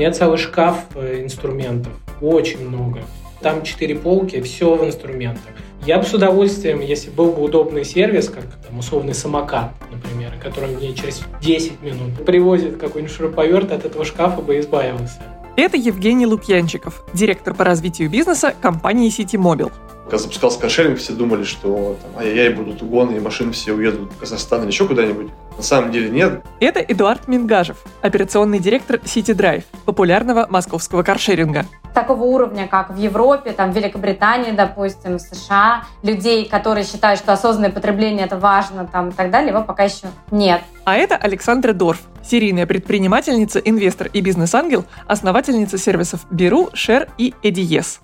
У меня целый шкаф э, инструментов, очень много. Там четыре полки, все в инструментах. Я бы с удовольствием, если был бы удобный сервис, как там, условный самокат, например, который мне через 10 минут привозит какой-нибудь шуруповерт, от этого шкафа бы избавился. Это Евгений Лукьянчиков, директор по развитию бизнеса компании City Mobile. Когда запускался каршеринг, все думали, что там, ай-яй-яй, будут угоны, и машины все уедут в Казахстан или еще куда-нибудь. На самом деле нет. Это Эдуард Мингажев, операционный директор City Drive, популярного московского каршеринга такого уровня, как в Европе, там, в Великобритании, допустим, в США, людей, которые считают, что осознанное потребление это важно, там, и так далее, его пока еще нет. А это Александра Дорф, серийная предпринимательница, инвестор и бизнес-ангел, основательница сервисов Беру Share и Эдиес.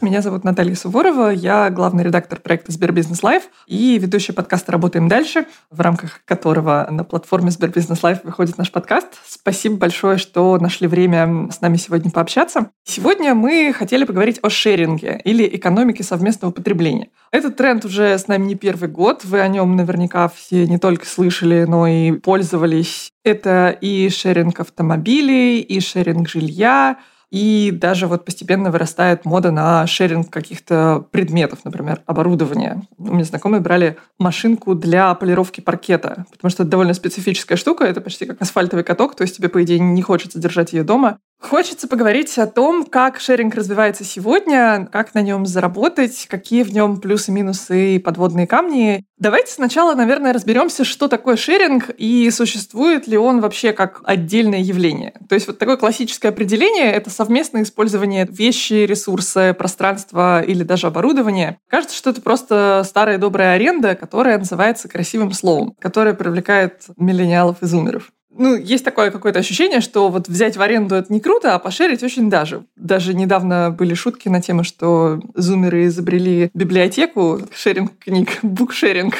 Меня зовут Наталья Суворова, я главный редактор проекта Сбербизнес Live и ведущая подкаста «Работаем дальше», в рамках которого на платформе Сбербизнес Live выходит наш подкаст. Спасибо большое, что нашли время с нами сегодня пообщаться. Сегодня мы хотели поговорить о шеринге или экономике совместного потребления. Этот тренд уже с нами не первый год, вы о нем наверняка все не только слышали, но и пользовались. Это и шеринг автомобилей, и шеринг жилья, и даже вот постепенно вырастает мода на шеринг каких-то предметов, например, оборудования. У меня знакомые брали машинку для полировки паркета, потому что это довольно специфическая штука, это почти как асфальтовый каток, то есть тебе, по идее, не хочется держать ее дома. Хочется поговорить о том, как шеринг развивается сегодня, как на нем заработать, какие в нем плюсы-минусы и подводные камни. Давайте сначала, наверное, разберемся, что такое шеринг и существует ли он вообще как отдельное явление. То есть вот такое классическое определение — это совместное использование вещи, ресурсы, пространства или даже оборудования. Кажется, что это просто старая добрая аренда, которая называется красивым словом, которая привлекает миллениалов и зумеров ну, есть такое какое-то ощущение, что вот взять в аренду это не круто, а пошерить очень даже. Даже недавно были шутки на тему, что зумеры изобрели библиотеку, шеринг книг, букшеринг.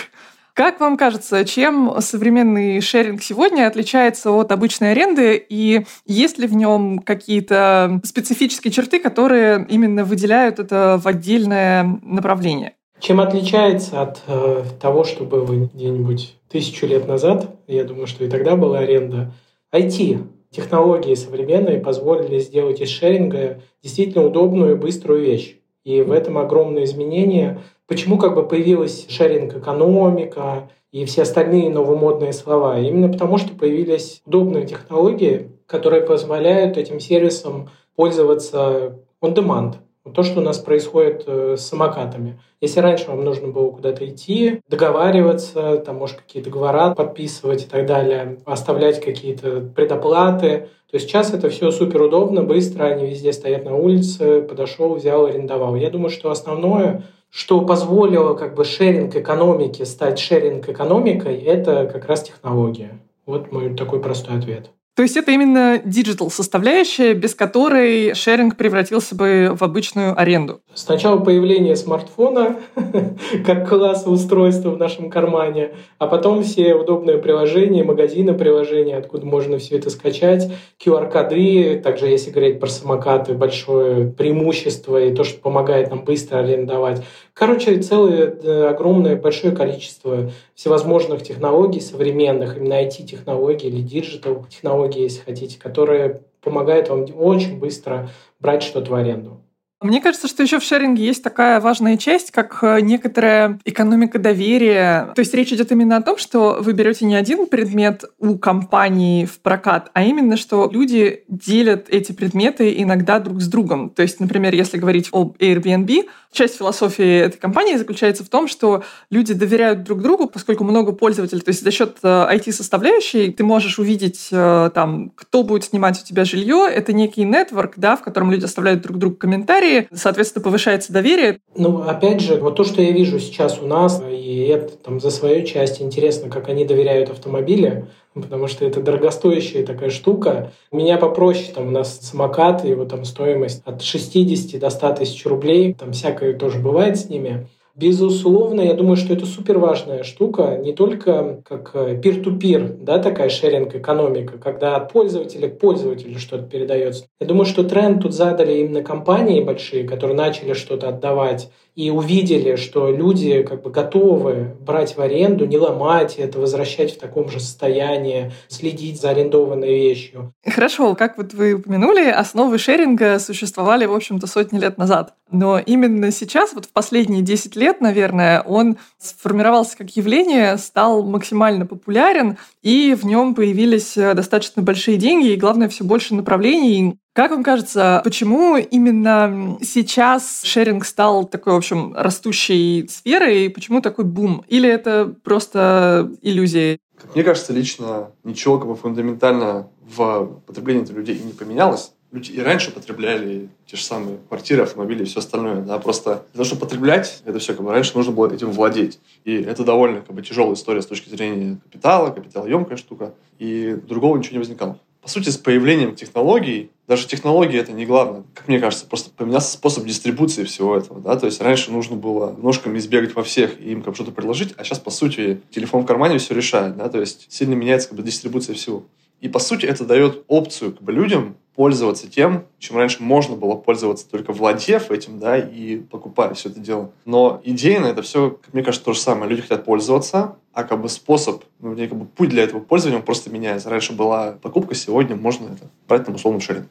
Как вам кажется, чем современный шеринг сегодня отличается от обычной аренды, и есть ли в нем какие-то специфические черты, которые именно выделяют это в отдельное направление? Чем отличается от э, того, что было где-нибудь тысячу лет назад, я думаю, что и тогда была аренда, IT, технологии современные позволили сделать из шеринга действительно удобную и быструю вещь. И в этом огромное изменение. Почему как бы появилась шеринг-экономика и все остальные новомодные слова? Именно потому, что появились удобные технологии, которые позволяют этим сервисам пользоваться on demand. То, что у нас происходит э, с самокатами. Если раньше вам нужно было куда-то идти, договариваться, там, может, какие-то договора подписывать и так далее, оставлять какие-то предоплаты, то сейчас это все супер удобно, быстро, они везде стоят на улице, подошел, взял, арендовал. Я думаю, что основное, что позволило как бы шеринг экономики стать шеринг экономикой, это как раз технология. Вот мой такой простой ответ. То есть это именно digital составляющая, без которой шеринг превратился бы в обычную аренду. Сначала появление смартфона как класса устройства в нашем кармане, а потом все удобные приложения, магазины приложения, откуда можно все это скачать, QR-коды, также если говорить про самокаты, большое преимущество и то, что помогает нам быстро арендовать. Короче, целое огромное большое количество всевозможных технологий современных, именно IT-технологий или digital-технологий, если хотите, которые помогают вам очень быстро брать что-то в аренду. Мне кажется, что еще в шеринге есть такая важная часть, как э, некоторая экономика доверия. То есть речь идет именно о том, что вы берете не один предмет у компании в прокат, а именно, что люди делят эти предметы иногда друг с другом. То есть, например, если говорить об Airbnb, часть философии этой компании заключается в том, что люди доверяют друг другу, поскольку много пользователей. То есть за счет IT-составляющей э, ты можешь увидеть э, там, кто будет снимать у тебя жилье. Это некий нетворк, да, в котором люди оставляют друг другу комментарии, соответственно, повышается доверие. Ну, опять же, вот то, что я вижу сейчас у нас, и это там за свою часть интересно, как они доверяют автомобили, потому что это дорогостоящая такая штука. У меня попроще, там у нас самокат, его там стоимость от 60 до 100 тысяч рублей, там всякое тоже бывает с ними. Безусловно, я думаю, что это супер важная штука, не только как пир-ту-пир, да, такая шеринг-экономика, когда от пользователя к пользователю что-то передается. Я думаю, что тренд тут задали именно компании большие, которые начали что-то отдавать и увидели, что люди как бы готовы брать в аренду, не ломать это, возвращать в таком же состоянии, следить за арендованной вещью. Хорошо, как вот вы упомянули, основы шеринга существовали, в общем-то, сотни лет назад. Но именно сейчас, вот в последние 10 лет, наверное, он сформировался как явление, стал максимально популярен, и в нем появились э, достаточно большие деньги, и, главное, все больше направлений. Как вам кажется, почему именно сейчас шеринг стал такой, в общем, растущей сферой, и почему такой бум? Или это просто иллюзия? Мне кажется, лично ничего как бы фундаментально в потреблении людей не поменялось люди и раньше потребляли те же самые квартиры, автомобили и все остальное. Да? Просто для того, чтобы потреблять, это все как бы раньше нужно было этим владеть. И это довольно как бы тяжелая история с точки зрения капитала, капиталоемкая штука. И другого ничего не возникало. По сути, с появлением технологий, даже технологии это не главное, как мне кажется, просто поменялся способ дистрибуции всего этого. Да? То есть раньше нужно было ножками избегать во всех и им как что-то предложить, а сейчас, по сути, телефон в кармане все решает. Да? То есть сильно меняется как бы дистрибуция всего. И, по сути, это дает опцию как бы, людям пользоваться тем, чем раньше можно было пользоваться только владев этим, да, и покупая все это дело. Но идейно это все, мне кажется, то же самое. Люди хотят пользоваться, а как бы способ, ну, как бы путь для этого пользования просто меняется. Раньше была покупка, сегодня можно это брать там условно шеринг.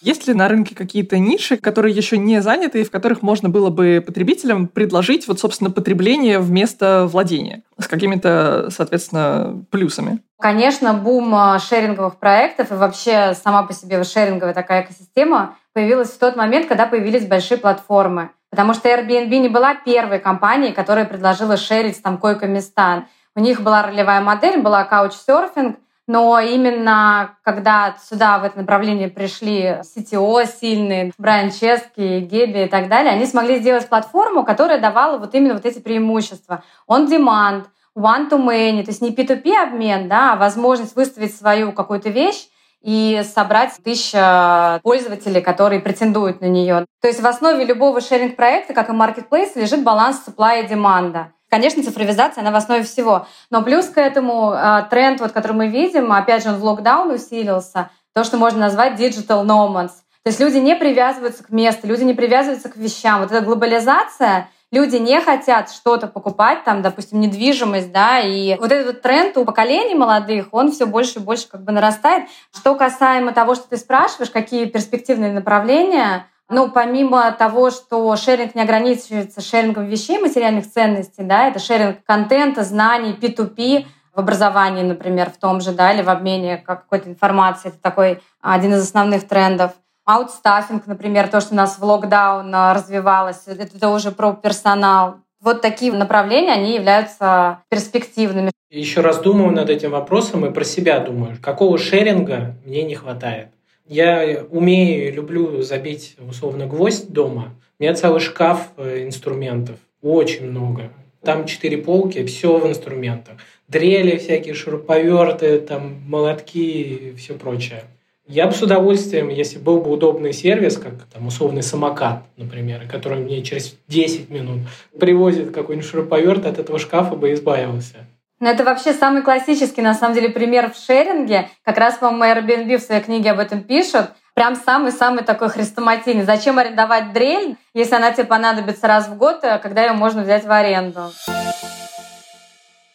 Есть ли на рынке какие-то ниши, которые еще не заняты и в которых можно было бы потребителям предложить вот, собственно, потребление вместо владения с какими-то, соответственно, плюсами? Конечно, бум а, шеринговых проектов и вообще сама по себе шеринговая такая экосистема появилась в тот момент, когда появились большие платформы. Потому что Airbnb не была первой компанией, которая предложила шерить там койко-места. У них была ролевая модель, была каучсерфинг — но именно когда сюда, в это направление пришли CTO сильные, Брайан Чески, Геби и так далее, они смогли сделать платформу, которая давала вот именно вот эти преимущества. On-demand, one-to-many, то есть не P2P обмен, да, а возможность выставить свою какую-то вещь и собрать тысяча пользователей, которые претендуют на нее. То есть в основе любого шеринг-проекта, как и marketplace, лежит баланс supply и деманда. Конечно, цифровизация, она в основе всего. Но плюс к этому э, тренд, вот, который мы видим, опять же, он в локдаун усилился, то, что можно назвать digital nomads. То есть люди не привязываются к месту, люди не привязываются к вещам. Вот эта глобализация, люди не хотят что-то покупать, там, допустим, недвижимость, да, и вот этот тренд у поколений молодых, он все больше и больше как бы нарастает. Что касаемо того, что ты спрашиваешь, какие перспективные направления, ну, помимо того, что шеринг не ограничивается шерингом вещей, материальных ценностей, да, это шеринг контента, знаний, P2P, в образовании, например, в том же, да, или в обмене какой-то информации. Это такой один из основных трендов. Аутстаффинг, например, то, что у нас в локдаун а, развивалось, это уже про персонал. Вот такие направления, они являются перспективными. Еще раз думаю над этим вопросом и про себя думаю, какого шеринга мне не хватает. Я умею и люблю забить, условно, гвоздь дома. У меня целый шкаф э, инструментов. Очень много. Там четыре полки, все в инструментах. Дрели всякие, шуруповерты, там, молотки и все прочее. Я бы с удовольствием, если был бы удобный сервис, как там условный самокат, например, который мне через 10 минут привозит какой-нибудь шуруповерт, от этого шкафа бы избавился. Но это вообще самый классический, на самом деле, пример в шеринге. Как раз, по-моему, Airbnb в своей книге об этом пишет. Прям самый-самый такой хрестоматийный. Зачем арендовать дрель, если она тебе понадобится раз в год, а когда ее можно взять в аренду?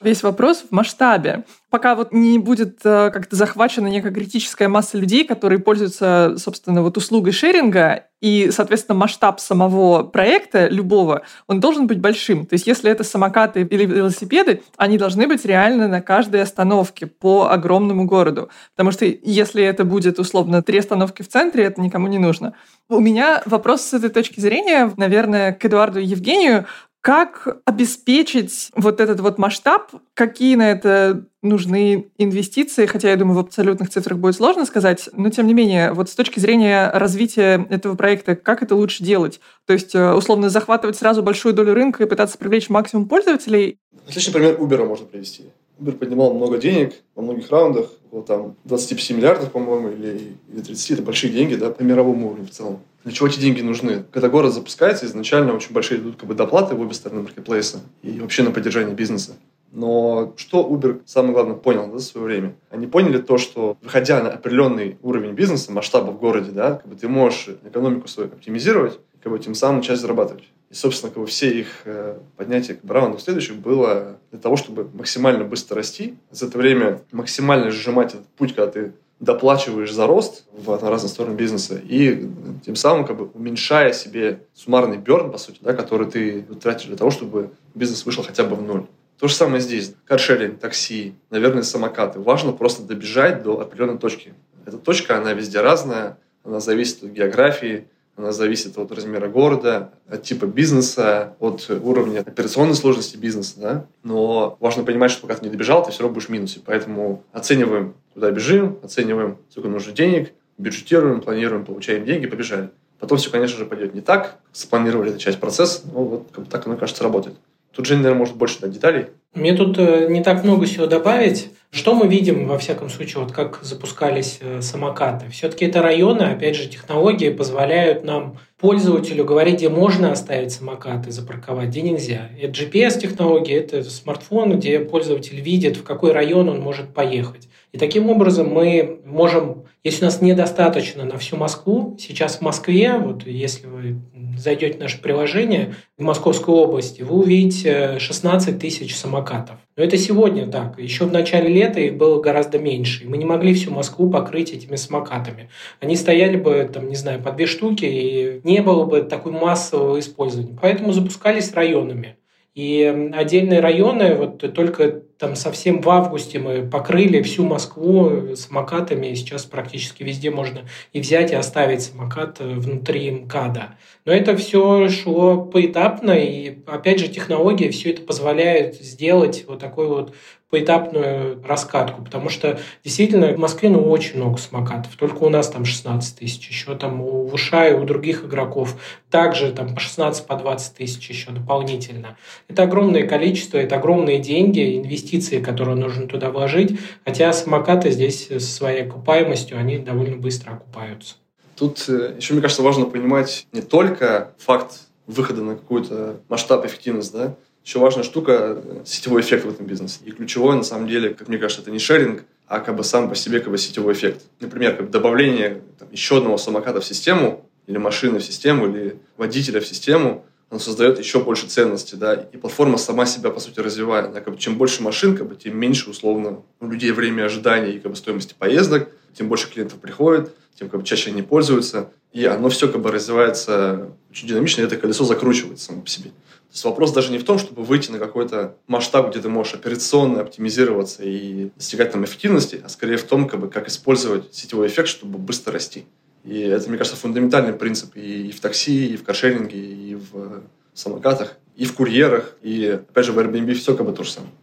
Весь вопрос в масштабе. Пока вот не будет э, как-то захвачена некая критическая масса людей, которые пользуются, собственно, вот услугой шеринга, и, соответственно, масштаб самого проекта, любого, он должен быть большим. То есть если это самокаты или велосипеды, они должны быть реально на каждой остановке по огромному городу. Потому что если это будет, условно, три остановки в центре, это никому не нужно. У меня вопрос с этой точки зрения, наверное, к Эдуарду и Евгению. Как обеспечить вот этот вот масштаб? Какие на это нужны инвестиции? Хотя, я думаю, в абсолютных цифрах будет сложно сказать, но тем не менее, вот с точки зрения развития этого проекта, как это лучше делать? То есть, э, условно, захватывать сразу большую долю рынка и пытаться привлечь максимум пользователей? Отличный пример Uber можно привести. Uber поднимал много денег во многих раундах, вот там 25 миллиардов, по-моему, или, или 30, это большие деньги, да, по мировому уровню в целом. Для чего эти деньги нужны? Когда город запускается, изначально очень большие идут как бы доплаты в обе стороны маркетплейса и вообще на поддержание бизнеса. Но что Uber, самое главное, понял да, за свое время? Они поняли то, что выходя на определенный уровень бизнеса, масштаба в городе, да, как бы ты можешь экономику свою оптимизировать, как бы тем самым часть зарабатывать. И, собственно, как бы все их э, поднятия как бы, раундов следующих было для того, чтобы максимально быстро расти, за это время максимально сжимать этот путь, когда ты доплачиваешь за рост в на разные стороны бизнеса и тем самым как бы уменьшая себе суммарный берн, по сути, да, который ты тратишь для того, чтобы бизнес вышел хотя бы в ноль. То же самое здесь. Каршеринг, такси, наверное, самокаты. Важно просто добежать до определенной точки. Эта точка, она везде разная, она зависит от географии, она зависит от размера города, от типа бизнеса, от уровня операционной сложности бизнеса. Да? Но важно понимать, что пока ты не добежал, ты все равно будешь в минусе. Поэтому оцениваем, куда бежим, оцениваем, сколько нужно денег, бюджетируем, планируем, получаем деньги, побежали. Потом все, конечно же, пойдет не так, спланировали эту часть процесса, но вот как бы так оно, кажется, работает. Тут Женя, наверное, может больше дать деталей. Мне тут э, не так много всего добавить. Что мы видим, во всяком случае, вот как запускались э, самокаты? Все-таки это районы, опять же, технологии позволяют нам пользователю говорить, где можно оставить самокат и запарковать, где нельзя. Это GPS-технология, это смартфон, где пользователь видит, в какой район он может поехать. И таким образом мы можем, если у нас недостаточно на всю Москву, сейчас в Москве, вот если вы зайдете в наше приложение в Московской области, вы увидите 16 тысяч самокатов. Но это сегодня так. Еще в начале лета их было гораздо меньше. И мы не могли всю Москву покрыть этими самокатами. Они стояли бы, там, не знаю, по две штуки, и не было бы такой массового использования. Поэтому запускались районами. И отдельные районы, вот только там совсем в августе мы покрыли всю Москву самокатами, и сейчас практически везде можно и взять, и оставить самокат внутри МКАДа. Но это все шло поэтапно, и опять же технология все это позволяет сделать вот такой вот поэтапную раскатку, потому что действительно в Москве ну, очень много самокатов, только у нас там 16 тысяч, еще там у Вуша и у других игроков также там по 16, по 20 тысяч еще дополнительно. Это огромное количество, это огромные деньги, инвестиции, которые нужно туда вложить, хотя самокаты здесь со своей окупаемостью, они довольно быстро окупаются. Тут э, еще, мне кажется, важно понимать не только факт выхода на какой-то масштаб эффективность, да, еще важная штука – сетевой эффект в этом бизнесе. И ключевое, на самом деле, как мне кажется, это не шеринг, а как бы сам по себе как бы сетевой эффект. Например, как добавление там, еще одного самоката в систему, или машины в систему, или водителя в систему, оно создает еще больше ценности, да, и платформа сама себя, по сути, развивает. Да, как бы, чем больше машин, как бы, тем меньше, условно, у людей время ожидания и как бы, стоимости поездок, тем больше клиентов приходит, тем как бы, чаще они пользуются, и оно все как бы развивается очень динамично, и это колесо закручивается само по себе. То есть вопрос даже не в том, чтобы выйти на какой-то масштаб, где ты можешь операционно оптимизироваться и достигать там эффективности, а скорее в том, как, бы, как использовать сетевой эффект, чтобы быстро расти. И это, мне кажется, фундаментальный принцип и в такси, и в каршеринге, и в самокатах, и в курьерах, и, опять же, в Airbnb все как бы то же самое.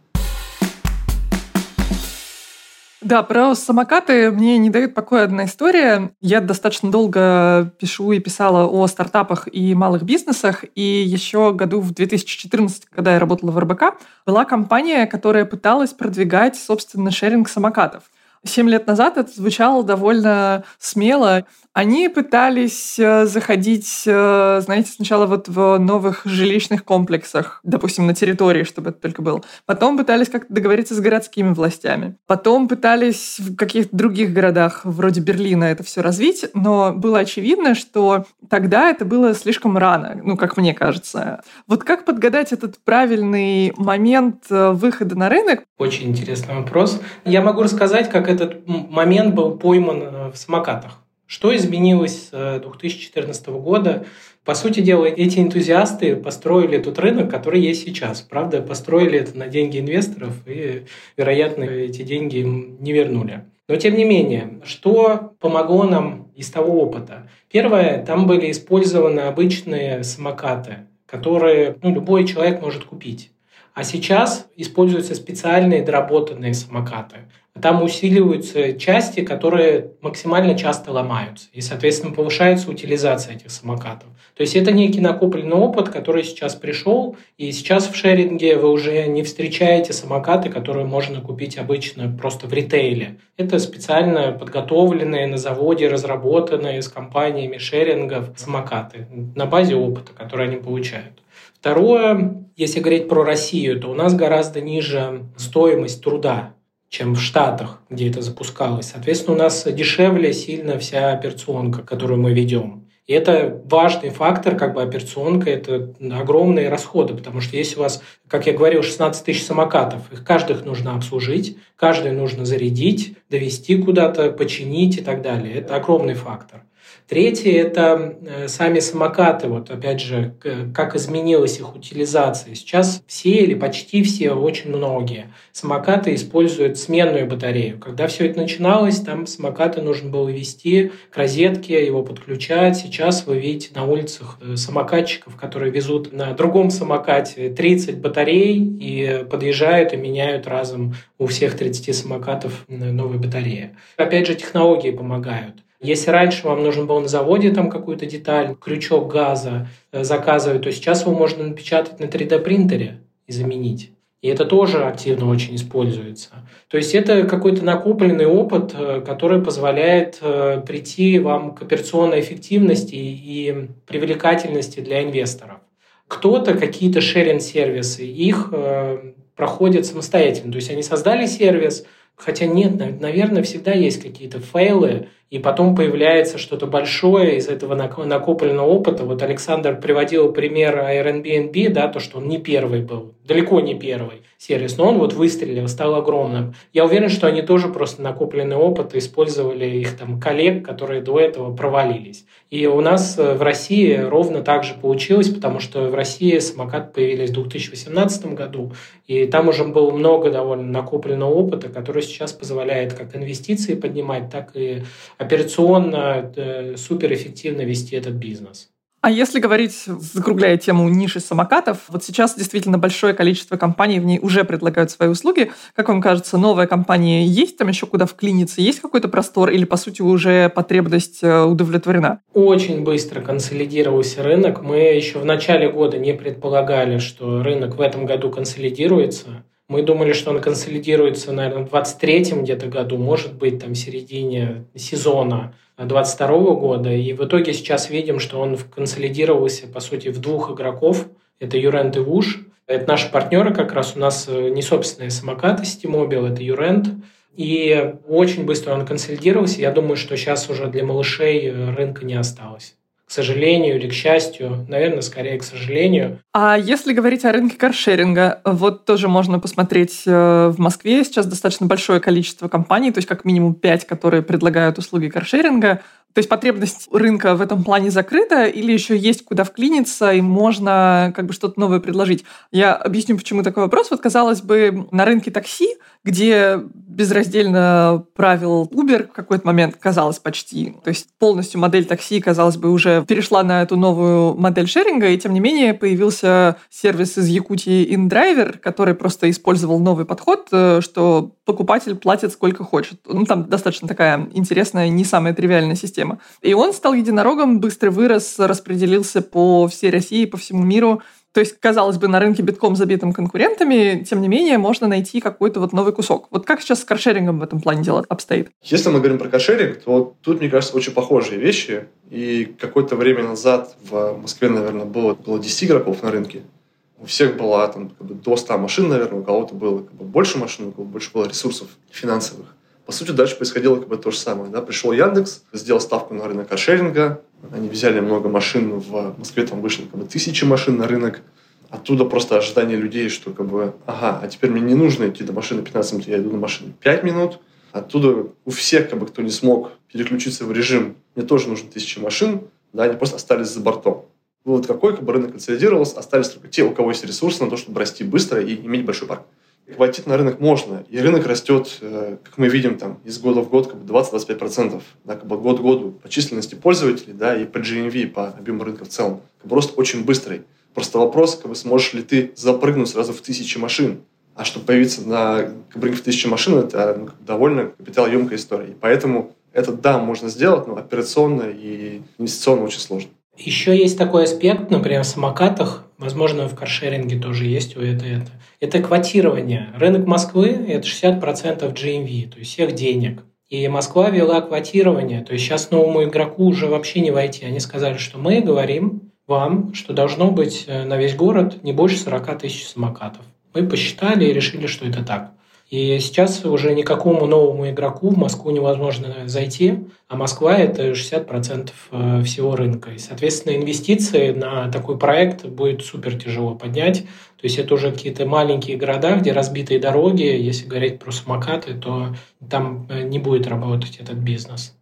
Да, про самокаты мне не дает покоя одна история. Я достаточно долго пишу и писала о стартапах и малых бизнесах, и еще году в 2014, когда я работала в РБК, была компания, которая пыталась продвигать, собственно, шеринг самокатов. Семь лет назад это звучало довольно смело. Они пытались э, заходить, э, знаете, сначала вот в новых жилищных комплексах, допустим, на территории, чтобы это только было. Потом пытались как-то договориться с городскими властями. Потом пытались в каких-то других городах, вроде Берлина, это все развить, но было очевидно, что тогда это было слишком рано, ну, как мне кажется. Вот как подгадать этот правильный момент э, выхода на рынок? Очень интересный вопрос. Я могу рассказать, как этот момент был пойман в самокатах. Что изменилось с 2014 года? По сути дела, эти энтузиасты построили тот рынок, который есть сейчас. Правда, построили это на деньги инвесторов, и, вероятно, эти деньги им не вернули. Но тем не менее, что помогло нам из того опыта? Первое, там были использованы обычные самокаты, которые ну, любой человек может купить. А сейчас используются специальные доработанные самокаты. Там усиливаются части, которые максимально часто ломаются. И, соответственно, повышается утилизация этих самокатов. То есть это некий накопленный опыт, который сейчас пришел, и сейчас в шеринге вы уже не встречаете самокаты, которые можно купить обычно просто в ритейле. Это специально подготовленные на заводе, разработанные с компаниями шерингов самокаты на базе опыта, который они получают. Второе, если говорить про Россию, то у нас гораздо ниже стоимость труда чем в Штатах, где это запускалось. Соответственно, у нас дешевле сильно вся операционка, которую мы ведем. И это важный фактор, как бы операционка, это огромные расходы, потому что если у вас, как я говорил, 16 тысяч самокатов, их каждых нужно обслужить, каждый нужно зарядить, довести куда-то, починить и так далее. Это огромный фактор. Третье – это э, сами самокаты. Вот опять же, как изменилась их утилизация. Сейчас все или почти все, очень многие самокаты используют сменную батарею. Когда все это начиналось, там самокаты нужно было вести к розетке, его подключать. Сейчас вы видите на улицах э, самокатчиков, которые везут на другом самокате 30 батарей и подъезжают и меняют разом у всех 30 самокатов новые батареи. Опять же, технологии помогают. Если раньше вам нужно было на заводе там какую-то деталь, крючок газа э, заказывать, то сейчас его можно напечатать на 3D-принтере и заменить. И это тоже активно очень используется. То есть это какой-то накопленный опыт, э, который позволяет э, прийти вам к операционной эффективности и привлекательности для инвесторов. Кто-то какие-то шеринг-сервисы, их проходят самостоятельно. То есть они создали сервис, хотя нет, наверное, всегда есть какие-то фейлы, и потом появляется что-то большое из этого накопленного опыта. Вот Александр приводил пример Airbnb, да, то, что он не первый был, далеко не первый сервис, но он вот выстрелил, стал огромным. Я уверен, что они тоже просто накопленный опыт использовали их там коллег, которые до этого провалились. И у нас э, в России ровно так же получилось, потому что в России самокат появились в 2018 году, и там уже было много довольно накопленного опыта, который сейчас позволяет как инвестиции поднимать, так и операционно э, суперэффективно вести этот бизнес. А если говорить, закругляя тему ниши самокатов, вот сейчас действительно большое количество компаний в ней уже предлагают свои услуги. Как вам кажется, новая компания есть там еще куда вклиниться? Есть какой-то простор или, по сути, уже потребность э, удовлетворена? Очень быстро консолидировался рынок. Мы еще в начале года не предполагали, что рынок в этом году консолидируется. Мы думали, что он консолидируется, наверное, в 23-м где-то году, может быть, там в середине сезона 22 года. И в итоге сейчас видим, что он консолидировался, по сути, в двух игроков. Это Юрент и Вуш. Это наши партнеры как раз. У нас э, не собственные самокаты Steamobile, это Юрент. И очень быстро он консолидировался. Я думаю, что сейчас уже для малышей э, рынка не осталось сожалению или к счастью, наверное, скорее к сожалению. А если говорить о рынке каршеринга, вот тоже можно посмотреть э, в Москве сейчас достаточно большое количество компаний, то есть как минимум пять, которые предлагают услуги каршеринга. То есть потребность рынка в этом плане закрыта или еще есть куда вклиниться и можно как бы что-то новое предложить? Я объясню, почему такой вопрос. Вот, казалось бы, на рынке такси, где безраздельно правил Uber в какой-то момент, казалось почти, то есть полностью модель такси, казалось бы, уже перешла на эту новую модель шеринга, и тем не менее появился сервис из Якутии InDriver, который просто использовал новый подход, э, что покупатель платит сколько хочет. Ну, там достаточно такая интересная, не самая тривиальная система. И он стал единорогом, быстро вырос, распределился по всей России, по всему миру. То есть, казалось бы, на рынке битком забитым конкурентами, тем не менее, можно найти какой-то вот новый кусок. Вот как сейчас с каршерингом в этом плане дело обстоит? Если мы говорим про каршеринг, то тут, мне кажется, очень похожие вещи. И какое-то время назад в Москве, наверное, было, было 10 игроков на рынке у всех была там, как бы, до 100 машин, наверное, у кого-то было как бы, больше машин, у кого больше было ресурсов финансовых. По сути, дальше происходило как бы то же самое. Да? Пришел Яндекс, сделал ставку на рынок каршеринга, они взяли много машин, в Москве там вышло как бы, тысячи машин на рынок, оттуда просто ожидание людей, что как бы, ага, а теперь мне не нужно идти до машины 15 минут, я иду на машине 5 минут. Оттуда у всех, как бы, кто не смог переключиться в режим, мне тоже нужно тысячи машин, да, они просто остались за бортом. Вот какой как бы, рынок консолидировался, остались только те, у кого есть ресурсы на то, чтобы расти быстро и иметь большой парк. Войти на рынок можно, и рынок растет, э, как мы видим, там, из года в год как бы 20-25%, да, как бы год к году по численности пользователей, да, и по GMV, по объему рынка в целом. Как бы рост очень быстрый. Просто вопрос, как бы, сможешь ли ты запрыгнуть сразу в тысячи машин. А чтобы появиться на как бы, в тысячи машин, это ну, довольно капиталоемкая история. И поэтому это, да, можно сделать, но операционно и инвестиционно очень сложно. Еще есть такой аспект, например, в самокатах, возможно, в каршеринге тоже есть у это, это. Это квотирование. Рынок Москвы – это 60% GMV, то есть всех денег. И Москва вела квотирование, то есть сейчас новому игроку уже вообще не войти. Они сказали, что мы говорим вам, что должно быть э, на весь город не больше 40 тысяч самокатов. Мы посчитали и решили, что это так. И сейчас уже никакому новому игроку в Москву невозможно зайти, а Москва – это 60% э, всего рынка. И, соответственно, инвестиции на такой проект будет супер тяжело поднять. То есть это уже какие-то маленькие города, где разбитые дороги. Если говорить про самокаты, то там э, не будет работать этот бизнес.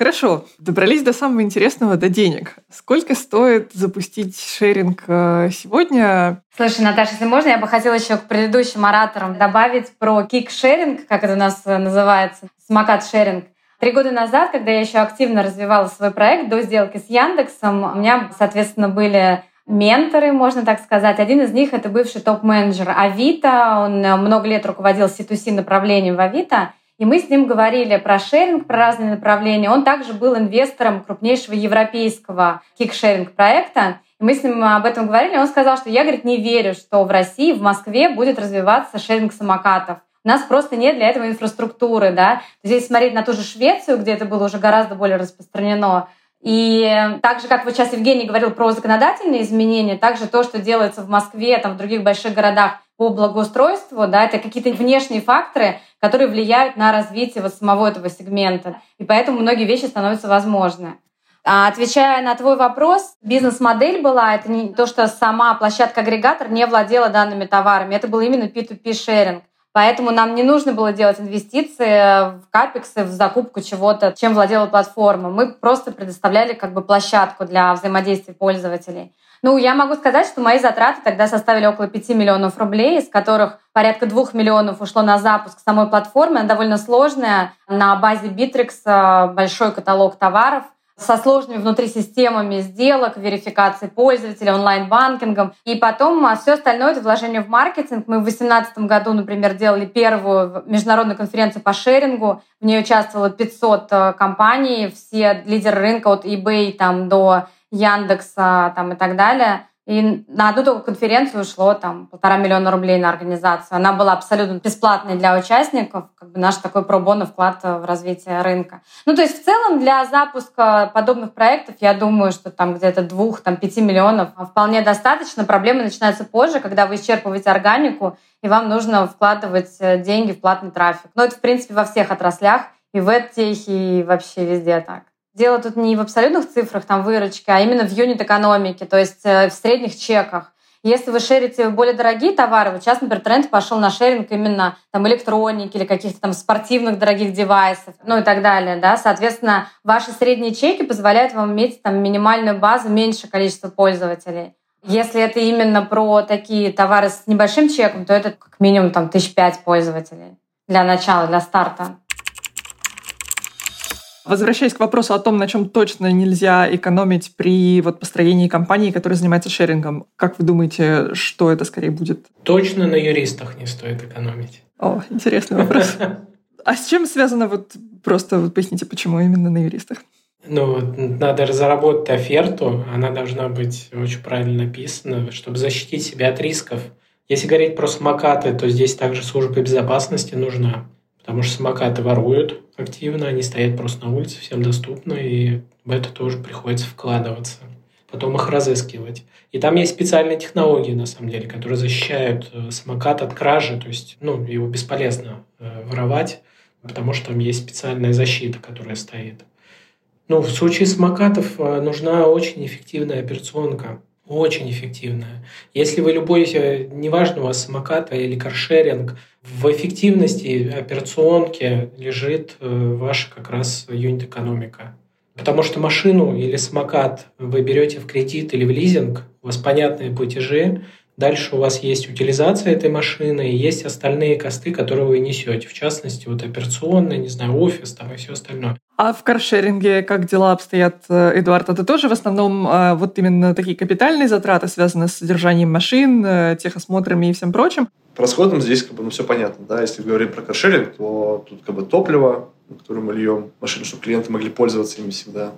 Хорошо, добрались до самого интересного, до денег. Сколько стоит запустить шеринг э, сегодня? Слушай, Наташа, если можно, я бы хотела еще к предыдущим ораторам добавить про кик-шеринг, как это у нас э, называется, самокат-шеринг. Три года назад, когда я еще активно развивала свой проект до сделки с Яндексом, у меня, соответственно, были менторы, можно так сказать. Один из них — это бывший топ-менеджер Авито. Он э, много лет руководил C2C направлением в Авито. И мы с ним говорили про шеринг, про разные направления. Он также был инвестором крупнейшего европейского кикшеринг проекта. Мы с ним об этом говорили. Он сказал, что я, говорит, не верю, что в России, в Москве будет развиваться шеринг самокатов. У нас просто нет для этого инфраструктуры. Да? Здесь смотреть на ту же Швецию, где это было уже гораздо более распространено, и так же, как вот сейчас Евгений говорил про законодательные изменения, также то, что делается в Москве, там, в других больших городах по благоустройству, да, это какие-то внешние факторы, которые влияют на развитие вот самого этого сегмента. И поэтому многие вещи становятся возможны. А отвечая на твой вопрос, бизнес-модель была, это не то, что сама площадка-агрегатор не владела данными товарами, это был именно P2P-шеринг. Поэтому нам не нужно было делать инвестиции в капексы, в закупку чего-то, чем владела платформа. Мы просто предоставляли как бы площадку для взаимодействия пользователей. Ну, я могу сказать, что мои затраты тогда составили около 5 миллионов рублей, из которых порядка 2 миллионов ушло на запуск самой платформы. Она довольно сложная. На базе Bittrex э, большой каталог товаров — со сложными внутрисистемами сделок, верификацией пользователя, онлайн-банкингом. И потом а все остальное — это вложение в маркетинг. Мы в 2018 году, например, делали первую международную конференцию по шерингу. В ней участвовало 500 э, компаний, все лидеры рынка от eBay там, до Яндекса там, и так далее. И на одну только конференцию ушло там полтора миллиона рублей на организацию. Она была абсолютно бесплатной для участников, как бы наш такой пробонный вклад в развитие рынка. Ну, то есть в целом для запуска подобных проектов, я думаю, что там где-то двух, там пяти миллионов вполне достаточно. Проблемы начинаются позже, когда вы исчерпываете органику, и вам нужно вкладывать э, деньги в платный трафик. Но это, в принципе, во всех отраслях, и в эдтехе, и вообще везде так. Дело тут не в абсолютных цифрах, там выручки, а именно в юнит-экономике, то есть э, в средних чеках. Если вы шерите более дорогие товары, вот сейчас, например, тренд пошел на шеринг именно там электроники или каких-то там спортивных дорогих девайсов, ну и так далее, да. Соответственно, ваши средние чеки позволяют вам иметь там минимальную базу, меньше количество пользователей. Если это именно про такие товары с небольшим чеком, то это как минимум там тысяч пять пользователей для начала, для старта. Возвращаясь к вопросу о том, на чем точно нельзя экономить при вот построении компании, которая занимается шерингом, как вы думаете, что это скорее будет? Точно на юристах не стоит экономить. О, интересный вопрос. А с чем связано вот просто вот поясните, почему именно на юристах? Ну, надо разработать оферту, она должна быть очень правильно написана, чтобы защитить себя от рисков. Если говорить про самокаты, то здесь также служба безопасности нужна потому что самокаты воруют активно, они стоят просто на улице, всем доступно, и в это тоже приходится вкладываться. Потом их разыскивать. И там есть специальные технологии, на самом деле, которые защищают э, самокат от кражи, то есть ну, его бесполезно э, воровать, потому что там есть специальная защита, которая стоит. Ну, в случае самокатов э, нужна очень эффективная операционка очень эффективная. Если вы любой, неважно у вас самокат или каршеринг, в эффективности операционки лежит э, ваша как раз юнит-экономика. Потому что машину или самокат вы берете в кредит или в лизинг, у вас понятные платежи, Дальше у вас есть утилизация этой машины и есть остальные косты, которые вы несете. В частности, вот операционная, не знаю, офис там и все остальное. А в каршеринге как дела обстоят, э, Эдуард? Это тоже в основном э, вот именно такие капитальные затраты, связанные с содержанием машин, э, техосмотрами и всем прочим? По расходам здесь как бы ну, все понятно. Да? Если говорить про каршеринг, то тут как бы топливо, которое мы льем, машины, чтобы клиенты могли пользоваться ими всегда.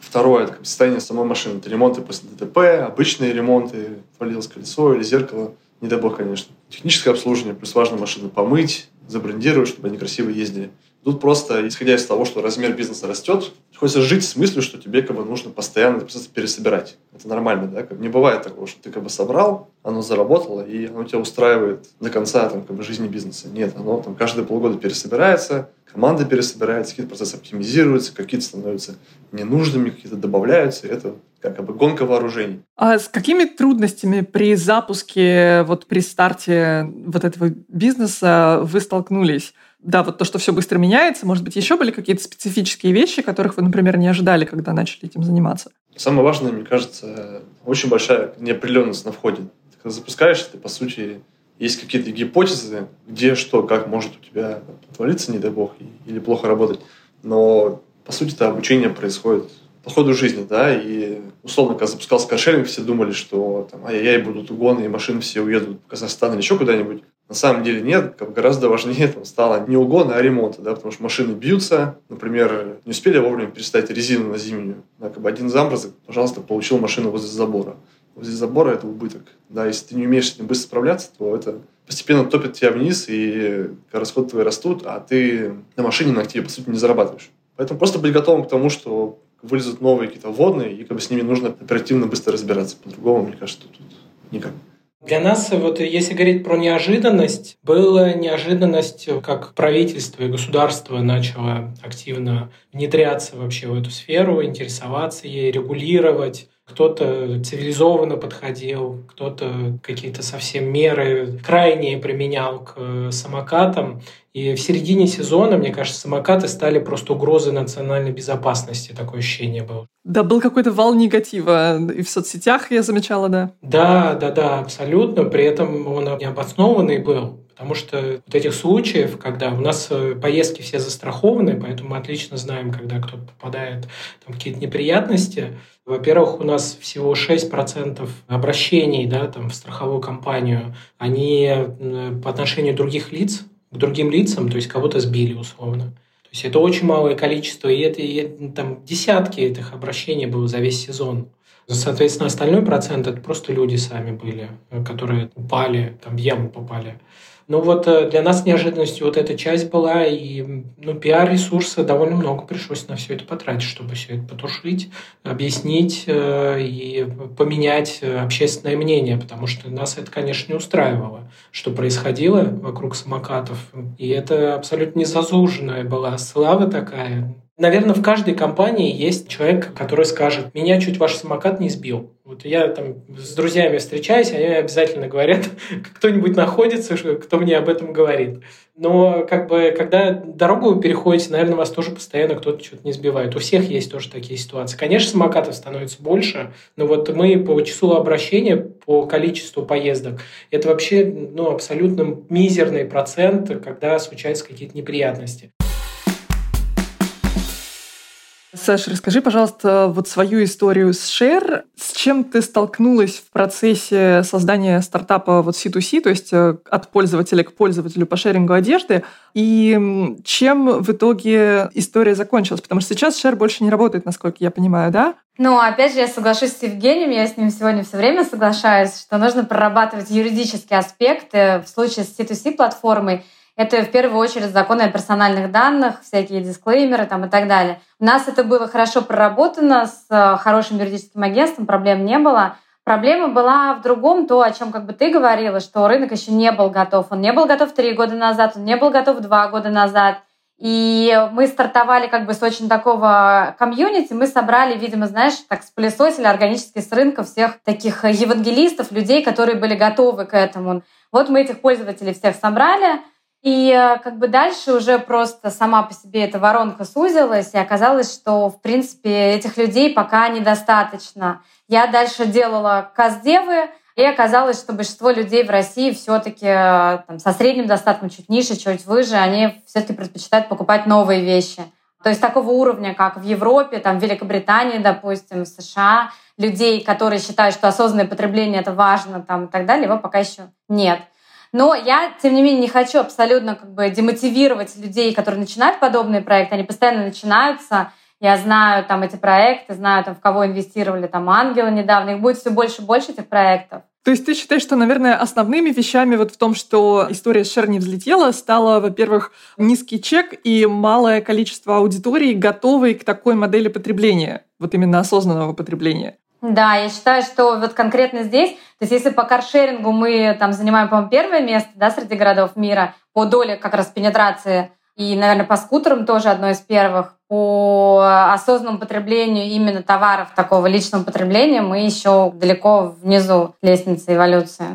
Второе – это состояние самой машины. Это ремонты после ДТП, обычные ремонты, отвалилось колесо или зеркало. Не дай бог, конечно. Техническое обслуживание, плюс важно машину помыть, забрендировать, чтобы они красиво ездили. Тут просто, исходя из того, что размер бизнеса растет, хочется жить с мыслью, что тебе как бы нужно постоянно пересобирать. Это нормально, да? Как не бывает такого, что ты как бы собрал, оно заработало, и оно тебя устраивает до конца там, как бы, жизни бизнеса. Нет, оно там каждые полгода пересобирается, команда пересобирается, какие-то процессы оптимизируются, какие-то становятся ненужными, какие-то добавляются. Это как бы гонка вооружений. А с какими трудностями при запуске, вот при старте вот этого бизнеса вы столкнулись? Да, вот то, что все быстро меняется, может быть, еще были какие-то специфические вещи, которых вы, например, не ожидали, когда начали этим заниматься? Самое важное, мне кажется, очень большая неопределенность на входе. Ты когда запускаешься, ты, по сути, есть какие-то гипотезы, где что, как может у тебя отвалиться, не дай бог, или плохо работать. Но, по сути, это обучение происходит по ходу жизни, да, и условно, когда запускался каршеринг, все думали, что там, ай-яй, будут угоны, и машины все уедут в Казахстан или еще куда-нибудь. На самом деле нет, как гораздо важнее там, стало не угон, а ремонт, да, потому что машины бьются, например, не успели вовремя переставить резину на зимнюю, да, как бы один заморозок, пожалуйста, получил машину возле забора. Возле забора это убыток, да, если ты не умеешь с ним быстро справляться, то это постепенно топит тебя вниз, и расходы твои растут, а ты на машине на активе, по сути, не зарабатываешь. Поэтому просто быть готовым к тому, что вылезут новые какие-то водные, и как бы с ними нужно оперативно быстро разбираться. По-другому, мне кажется, тут никак. Для нас, вот если говорить про неожиданность, была неожиданность, как правительство и государство начало активно внедряться вообще в эту сферу, интересоваться ей, регулировать. Кто-то цивилизованно подходил, кто-то какие-то совсем меры крайние применял к самокатам. И в середине сезона, мне кажется, самокаты стали просто угрозой национальной безопасности. Такое ощущение было. Да, был какой-то вал негатива и в соцсетях, я замечала, да. Да, да, да, абсолютно. При этом он необоснованный был. Потому что вот этих случаев, когда у нас э, поездки все застрахованы, поэтому мы отлично знаем, когда кто-то попадает в какие-то неприятности. Во-первых, у нас всего 6% обращений да, там, в страховую компанию, они по отношению других лиц, к другим лицам, то есть кого-то сбили условно. То есть это очень малое количество, и это и, там десятки этих обращений было за весь сезон. Соответственно, остальной процент это просто люди сами были, э, которые упали, там в яму попали. Ну вот э, для нас неожиданностью вот эта часть была, и ну, пиар-ресурса довольно много пришлось на все это потратить, чтобы все это потушить, объяснить э, и поменять э, общественное мнение, потому что нас это, конечно, не устраивало, что происходило вокруг самокатов. И это абсолютно незаслуженная была слава такая, Наверное, в каждой компании есть человек, который скажет, меня чуть ваш самокат не сбил. Вот я там с друзьями встречаюсь, они обязательно говорят, кто-нибудь находится, кто мне об этом говорит. Но как бы, когда дорогу вы переходите, наверное, вас тоже постоянно кто-то что-то не сбивает. У всех есть тоже такие ситуации. Конечно, самокатов становится больше, но вот мы по числу обращения, по количеству поездок, это вообще ну, абсолютно мизерный процент, когда случаются какие-то неприятности. Саша, расскажи, пожалуйста, вот свою историю с Share. С чем ты столкнулась в процессе создания стартапа вот C2C, то есть э, от пользователя к пользователю по шерингу одежды? И чем в итоге история закончилась? Потому что сейчас Share больше не работает, насколько я понимаю, да? Ну, опять же, я соглашусь с Евгением, я с ним сегодня все время соглашаюсь, что нужно прорабатывать юридические аспекты в случае с C2C-платформой — это в первую очередь законы о персональных данных, всякие дисклеймеры там и так далее. У нас это было хорошо проработано с э, хорошим юридическим агентством, проблем не было. Проблема была в другом, то, о чем как бы ты говорила, что рынок еще не был готов. Он не был готов три года назад, он не был готов два года назад. И мы стартовали как бы с очень такого комьюнити, мы собрали, видимо, знаешь, так спылесосили органически с рынка всех таких евангелистов, людей, которые были готовы к этому. Вот мы этих пользователей всех собрали, и э, как бы дальше уже просто сама по себе эта воронка сузилась, и оказалось, что, в принципе, этих людей пока недостаточно. Я дальше делала каздевы, и оказалось, что большинство людей в России все-таки э, со средним достатком, чуть ниже, чуть выше, они все-таки предпочитают покупать новые вещи. То есть такого уровня, как в Европе, там, в Великобритании, допустим, в США, людей, которые считают, что осознанное потребление это важно, там, и так далее, его пока еще нет. Но я, тем не менее, не хочу абсолютно как бы демотивировать людей, которые начинают подобные проекты. Они постоянно начинаются. Я знаю там эти проекты, знаю там в кого инвестировали там ангелы недавно. Их будет все больше и больше этих проектов. То есть ты считаешь, что, наверное, основными вещами вот в том, что история с Шер взлетела, стало, во-первых, низкий чек и малое количество аудитории, готовой к такой модели потребления, вот именно осознанного потребления? Да, я считаю, что вот конкретно здесь, то есть если по каршерингу мы там занимаем, по-моему, первое место да, среди городов мира по доле как раз пенетрации, и, наверное, по скутерам тоже одно из первых, по осознанному потреблению именно товаров такого личного потребления мы еще далеко внизу лестницы эволюции.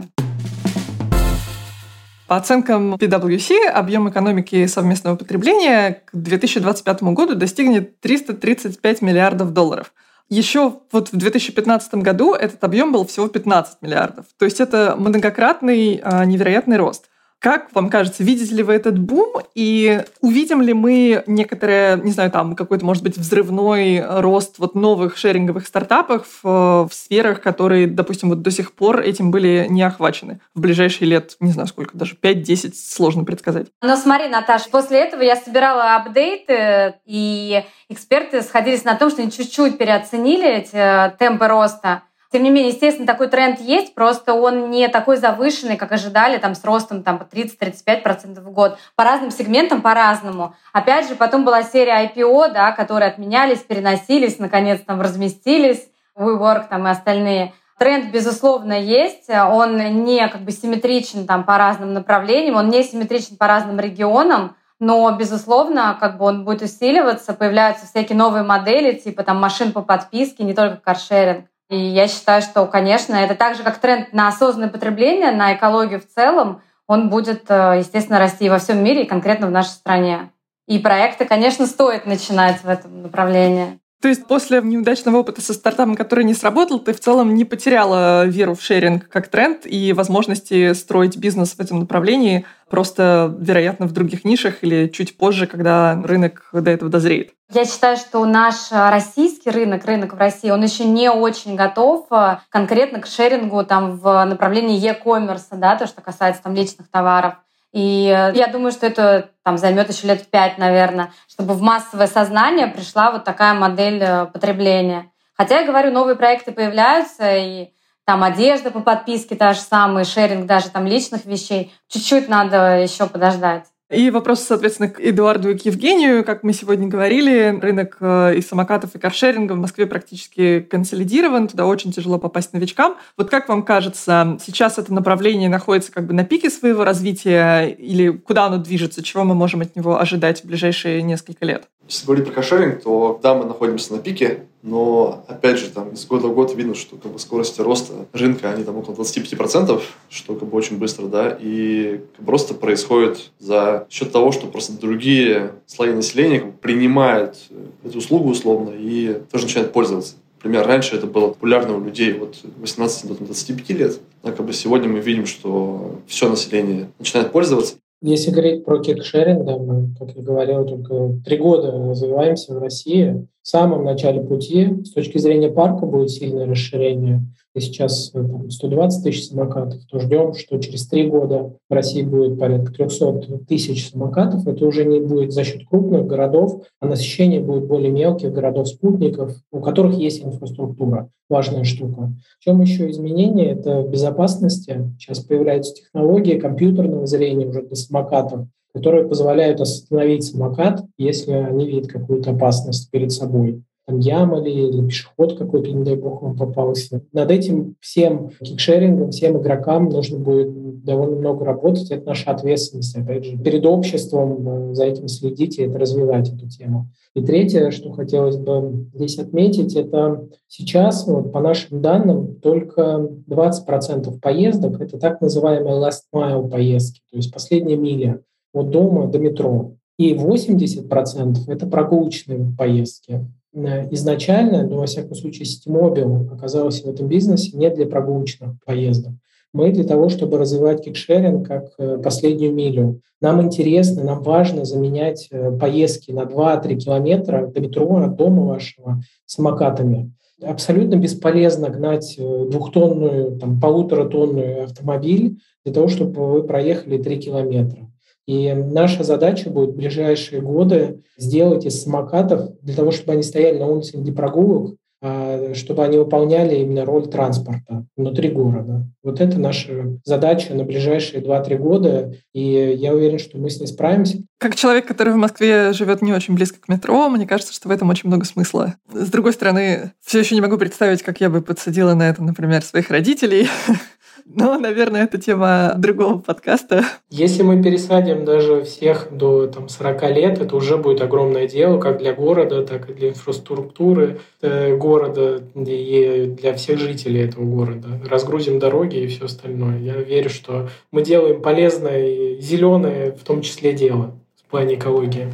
По оценкам PwC, объем экономики совместного потребления к 2025 году достигнет 335 миллиардов долларов – еще вот в 2015 году этот объем был всего 15 миллиардов. То есть это многократный а, невероятный рост. Как вам кажется, видите ли вы этот бум и увидим ли мы некоторые, не знаю, там какой-то, может быть, взрывной рост вот новых шеринговых стартапов в, в сферах, которые, допустим, вот до сих пор этим были не охвачены в ближайшие лет, не знаю сколько, даже 5-10, сложно предсказать. Но смотри, Наташа, после этого я собирала апдейты, и эксперты сходились на том, что они чуть-чуть переоценили эти э, темпы роста. Тем не менее, естественно, такой тренд есть, просто он не такой завышенный, как ожидали, там, с ростом там, по 30-35% в год. По разным сегментам по-разному. Опять же, потом была серия IPO, да, которые отменялись, переносились, наконец там разместились, WeWork там и остальные. Тренд, безусловно, есть. Он не как бы симметричен там по разным направлениям, он не симметричен по разным регионам, но, безусловно, как бы он будет усиливаться, появляются всякие новые модели, типа там машин по подписке, не только каршеринг. И я считаю, что, конечно, это так же, как тренд на осознанное потребление, на экологию в целом, он будет, э, естественно, расти во всем мире и конкретно в нашей стране. И проекты, конечно, стоит начинать в этом направлении. То есть после неудачного опыта со стартапом, который не сработал, ты в целом не потеряла веру в шеринг как тренд и возможности строить бизнес в этом направлении, просто, вероятно, в других нишах или чуть позже, когда рынок до этого дозреет? Я считаю, что наш российский рынок, рынок в России, он еще не очень готов э, конкретно к шерингу там, в направлении e-commerce, да, то, что касается там, личных товаров. И э, я думаю, что это там займет еще лет пять, наверное, чтобы в массовое сознание пришла вот такая модель э, потребления. Хотя я говорю, новые проекты появляются, и там одежда по подписке та же самая, шеринг даже там личных вещей. Чуть-чуть надо еще подождать. И вопрос, соответственно, к Эдуарду и к Евгению. Как мы сегодня говорили, рынок э, и самокатов, и каршеринга в Москве практически консолидирован. Туда очень тяжело попасть новичкам. Вот как вам кажется, сейчас это направление находится как бы на пике своего развития или куда оно движется? Чего мы можем от него ожидать в ближайшие несколько лет? Если говорить про каршеринг, то да, мы находимся на пике, но опять же там из года в год видно, что как бы скорости роста рынка, они там около 25%, что как бы очень быстро, да, и как бы просто происходит за счет того, что просто другие слои населения как бы, принимают эту услугу условно и тоже начинают пользоваться. Например, раньше это было популярно у людей от 18 до 25 лет, а как бы сегодня мы видим, что все население начинает пользоваться. Если говорить про кикшеринг, да, мы, как я говорил, только три года развиваемся в России. В самом начале пути, с точки зрения парка, будет сильное расширение и сейчас э, там, 120 тысяч самокатов, то ждем, что через три года в России будет порядка 300 тысяч самокатов. Это уже не будет за счет крупных городов, а насыщение будет более мелких городов-спутников, у которых есть инфраструктура. Важная штука. В чем еще изменение? Это безопасности. Сейчас появляются технологии компьютерного зрения уже для самокатов, которые позволяют остановить самокат, если они видят какую-то опасность перед собой там яма ли, или пешеход какой-то, не дай бог, вам попался. Над этим всем кикшерингом, всем игрокам нужно будет довольно много работать. Это наша ответственность, опять же, перед обществом э, за этим следить и это развивать эту тему. И третье, что хотелось бы здесь отметить, это сейчас, вот, по нашим данным, только 20% поездок — это так называемые last mile поездки, то есть последняя миля от дома до метро. И 80% — это прогулочные поездки. Э, изначально, ну, во всяком случае, Ситимобил оказался в этом бизнесе не для прогулочных поездок. Мы для того, чтобы развивать кикшеринг как э, последнюю милю. Нам интересно, нам важно заменять э, поездки на 2-3 километра до метро, от дома вашего самокатами. Абсолютно бесполезно гнать двухтонную, там, полуторатонную автомобиль для того, чтобы вы проехали 3 километра. И наша задача будет в ближайшие годы сделать из самокатов для того, чтобы они стояли на улице для прогулок, а, чтобы они выполняли именно роль транспорта внутри города. Вот это наша задача на ближайшие 2-3 года, и я уверен, что мы с ней справимся. Как человек, который в Москве живет не очень близко к метро, мне кажется, что в этом очень много смысла. С другой стороны, все еще не могу представить, как я бы подсадила на это, например, своих родителей. Но, наверное, это тема другого подкаста. Если мы пересадим даже всех до там, 40 лет, это уже будет огромное дело, как для города, так и для инфраструктуры э, города и для всех жителей этого города. Разгрузим дороги и все остальное. Я верю, что мы делаем полезное и зеленое, в том числе дело в плане экологии.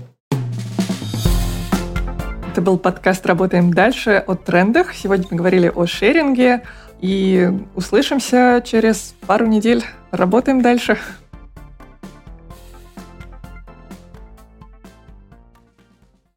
Это был подкаст «Работаем дальше» о трендах. Сегодня мы говорили о шеринге, и услышимся через пару недель. Работаем дальше.